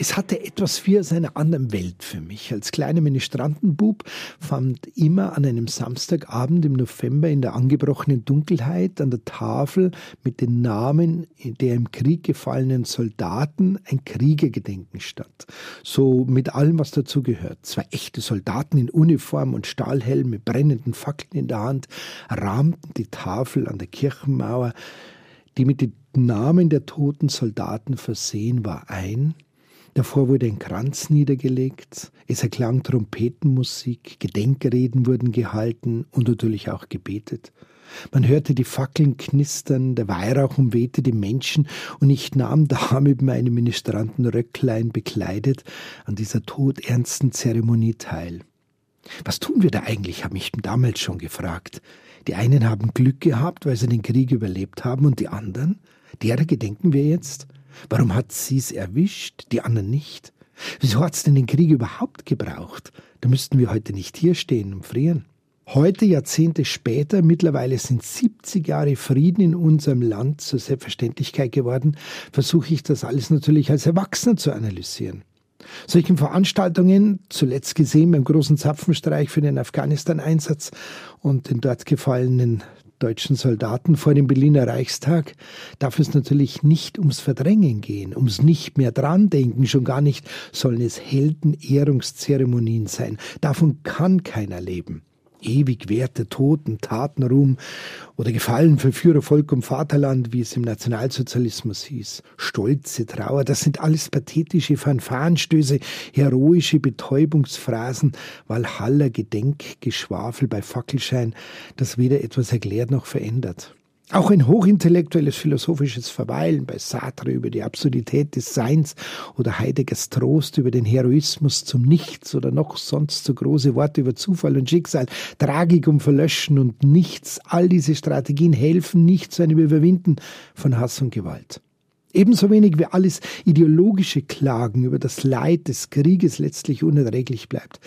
Es hatte etwas wie aus einer anderen Welt für mich. Als kleiner Ministrantenbub fand immer an einem Samstagabend im November in der angebrochenen Dunkelheit an der Tafel mit den Namen der im Krieg gefallenen Soldaten ein Kriegergedenken statt. So mit allem, was dazu gehört. Zwei echte Soldaten in Uniform und Stahlhelm mit brennenden Fackeln in der Hand rahmten die Tafel an der Kirchenmauer, die mit den Namen der toten Soldaten versehen war, ein Davor wurde ein Kranz niedergelegt, es erklang Trompetenmusik, Gedenkreden wurden gehalten und natürlich auch gebetet. Man hörte die Fackeln knistern, der Weihrauch umwehte die Menschen und ich nahm da mit meinem Ministrantenröcklein bekleidet an dieser todernsten Zeremonie teil. Was tun wir da eigentlich, habe ich damals schon gefragt. Die einen haben Glück gehabt, weil sie den Krieg überlebt haben, und die anderen? Derer gedenken wir jetzt? Warum hat sie's erwischt, die anderen nicht? Wieso hat's denn den Krieg überhaupt gebraucht? Da müssten wir heute nicht hier stehen und frieren. Heute, Jahrzehnte später, mittlerweile sind 70 Jahre Frieden in unserem Land zur Selbstverständlichkeit geworden, versuche ich das alles natürlich als Erwachsener zu analysieren. Solchen Veranstaltungen, zuletzt gesehen beim großen Zapfenstreich für den Afghanistan-Einsatz und den dort gefallenen deutschen Soldaten vor dem Berliner Reichstag darf es natürlich nicht ums Verdrängen gehen, ums nicht mehr dran denken, schon gar nicht sollen es Heldenehrungszeremonien sein. Davon kann keiner leben ewig Werte, Toten, Tatenruhm oder Gefallen für Führer, Volk und Vaterland, wie es im Nationalsozialismus hieß. Stolze Trauer, das sind alles pathetische Fanfarenstöße, heroische Betäubungsphrasen, Walhalla Gedenkgeschwafel bei Fackelschein, das weder etwas erklärt noch verändert. Auch ein hochintellektuelles philosophisches Verweilen bei Sartre über die Absurdität des Seins oder Heideggers Trost über den Heroismus zum Nichts oder noch sonst so große Worte über Zufall und Schicksal, Tragik um Verlöschen und Nichts, all diese Strategien helfen nicht zu einem Überwinden von Hass und Gewalt. Ebenso wenig wie alles ideologische Klagen über das Leid des Krieges letztlich unerträglich bleibt.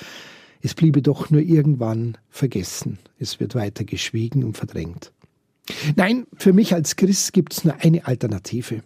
Es bliebe doch nur irgendwann vergessen. Es wird weiter geschwiegen und verdrängt. Nein, für mich als Christ gibt es nur eine Alternative.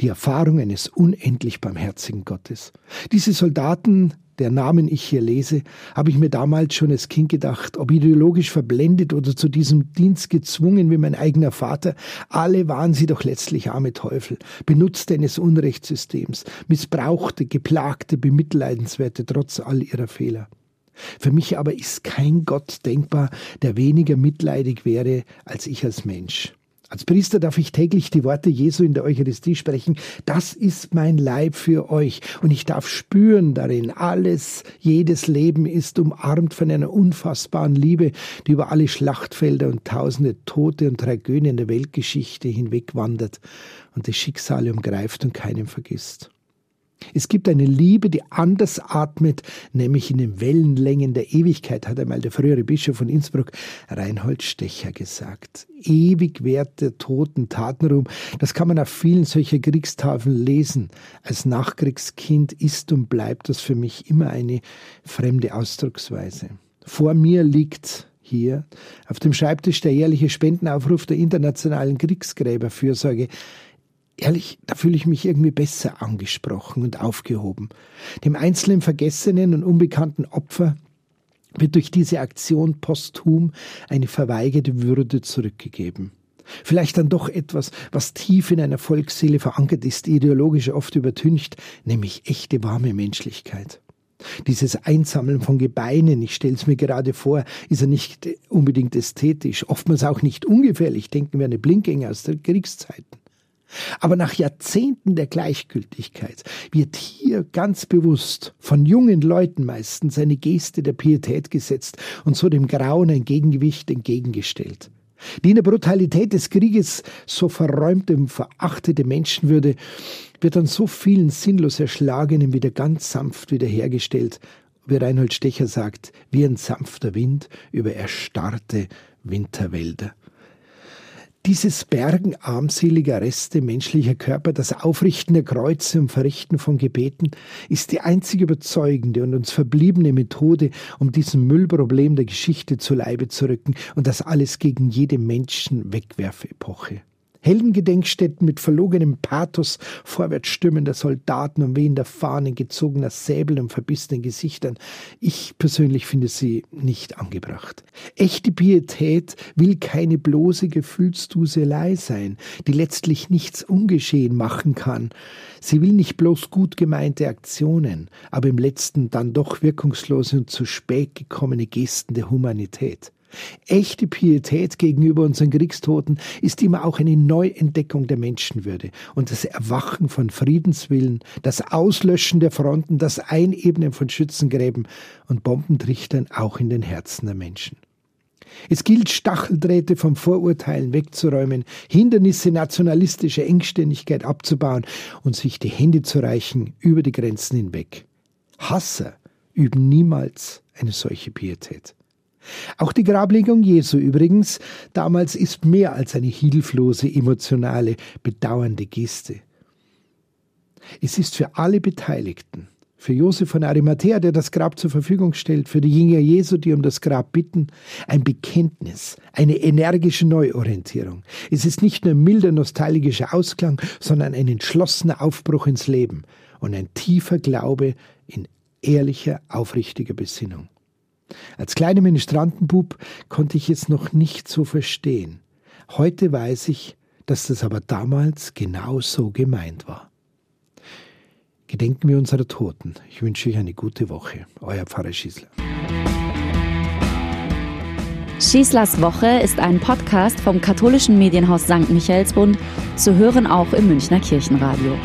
Die Erfahrung eines unendlich barmherzigen Gottes. Diese Soldaten, der Namen ich hier lese, habe ich mir damals schon als Kind gedacht, ob ideologisch verblendet oder zu diesem Dienst gezwungen wie mein eigener Vater, alle waren sie doch letztlich arme Teufel, Benutzte eines Unrechtssystems, missbrauchte, geplagte, bemitleidenswerte trotz all ihrer Fehler. Für mich aber ist kein Gott denkbar, der weniger mitleidig wäre als ich als Mensch. Als Priester darf ich täglich die Worte Jesu in der Eucharistie sprechen. Das ist mein Leib für euch. Und ich darf spüren darin, alles, jedes Leben ist umarmt von einer unfassbaren Liebe, die über alle Schlachtfelder und tausende Tote und Tragödien der Weltgeschichte hinwegwandert und das Schicksal umgreift und keinen vergisst. Es gibt eine Liebe, die anders atmet, nämlich in den Wellenlängen der Ewigkeit, hat einmal der frühere Bischof von Innsbruck, Reinhold Stecher, gesagt. Ewig währt der Toten Tatenruhm. Das kann man auf vielen solcher Kriegstafeln lesen. Als Nachkriegskind ist und bleibt das für mich immer eine fremde Ausdrucksweise. Vor mir liegt hier auf dem Schreibtisch der jährliche Spendenaufruf der Internationalen Kriegsgräberfürsorge. Ehrlich, da fühle ich mich irgendwie besser angesprochen und aufgehoben. Dem einzelnen vergessenen und unbekannten Opfer wird durch diese Aktion posthum eine verweigerte Würde zurückgegeben. Vielleicht dann doch etwas, was tief in einer Volksseele verankert ist, ideologisch oft übertüncht, nämlich echte warme Menschlichkeit. Dieses Einsammeln von Gebeinen, ich stelle es mir gerade vor, ist ja nicht unbedingt ästhetisch, oftmals auch nicht ungefährlich, denken wir an die Blinkgänge aus der Kriegszeiten. Aber nach Jahrzehnten der Gleichgültigkeit wird hier ganz bewusst von jungen Leuten meistens eine Geste der Pietät gesetzt und so dem Grauen ein Gegengewicht entgegengestellt. Die in der Brutalität des Krieges so verräumte und verachtete Menschenwürde wird an so vielen sinnlos Erschlagenen wieder ganz sanft wiederhergestellt, wie Reinhold Stecher sagt, wie ein sanfter Wind über erstarrte Winterwälder. Dieses Bergen armseliger Reste menschlicher Körper, das Aufrichten der Kreuze und Verrichten von Gebeten, ist die einzig überzeugende und uns verbliebene Methode, um diesem Müllproblem der Geschichte zu Leibe zu rücken und das alles gegen jede Menschenwegwerfepoche. Heldengedenkstätten mit verlogenem Pathos, vorwärtsstürmender Soldaten und wehender Fahnen, gezogener Säbel und verbissenen Gesichtern. Ich persönlich finde sie nicht angebracht. Echte Pietät will keine bloße Gefühlsduselei sein, die letztlich nichts ungeschehen machen kann. Sie will nicht bloß gut gemeinte Aktionen, aber im letzten dann doch wirkungslose und zu spät gekommene Gesten der Humanität. Echte Pietät gegenüber unseren Kriegstoten ist immer auch eine Neuentdeckung der Menschenwürde und das Erwachen von Friedenswillen, das Auslöschen der Fronten, das Einebnen von Schützengräben und Bombentrichtern auch in den Herzen der Menschen. Es gilt, Stacheldrähte vom Vorurteilen wegzuräumen, Hindernisse nationalistischer Engständigkeit abzubauen und sich die Hände zu reichen über die Grenzen hinweg. Hasser üben niemals eine solche Pietät. Auch die Grablegung Jesu übrigens damals ist mehr als eine hilflose, emotionale, bedauernde Geste. Es ist für alle Beteiligten, für Josef von Arimathea, der das Grab zur Verfügung stellt, für die Jünger Jesu, die um das Grab bitten, ein Bekenntnis, eine energische Neuorientierung. Es ist nicht nur ein milder nostalgischer Ausklang, sondern ein entschlossener Aufbruch ins Leben und ein tiefer Glaube in ehrlicher, aufrichtiger Besinnung. Als kleiner Ministrantenbub konnte ich es noch nicht so verstehen. Heute weiß ich, dass das aber damals genau so gemeint war. Gedenken wir unserer Toten. Ich wünsche euch eine gute Woche. Euer Pfarrer Schießler. Schießlers Woche ist ein Podcast vom katholischen Medienhaus St. Michaelsbund, zu hören auch im Münchner Kirchenradio.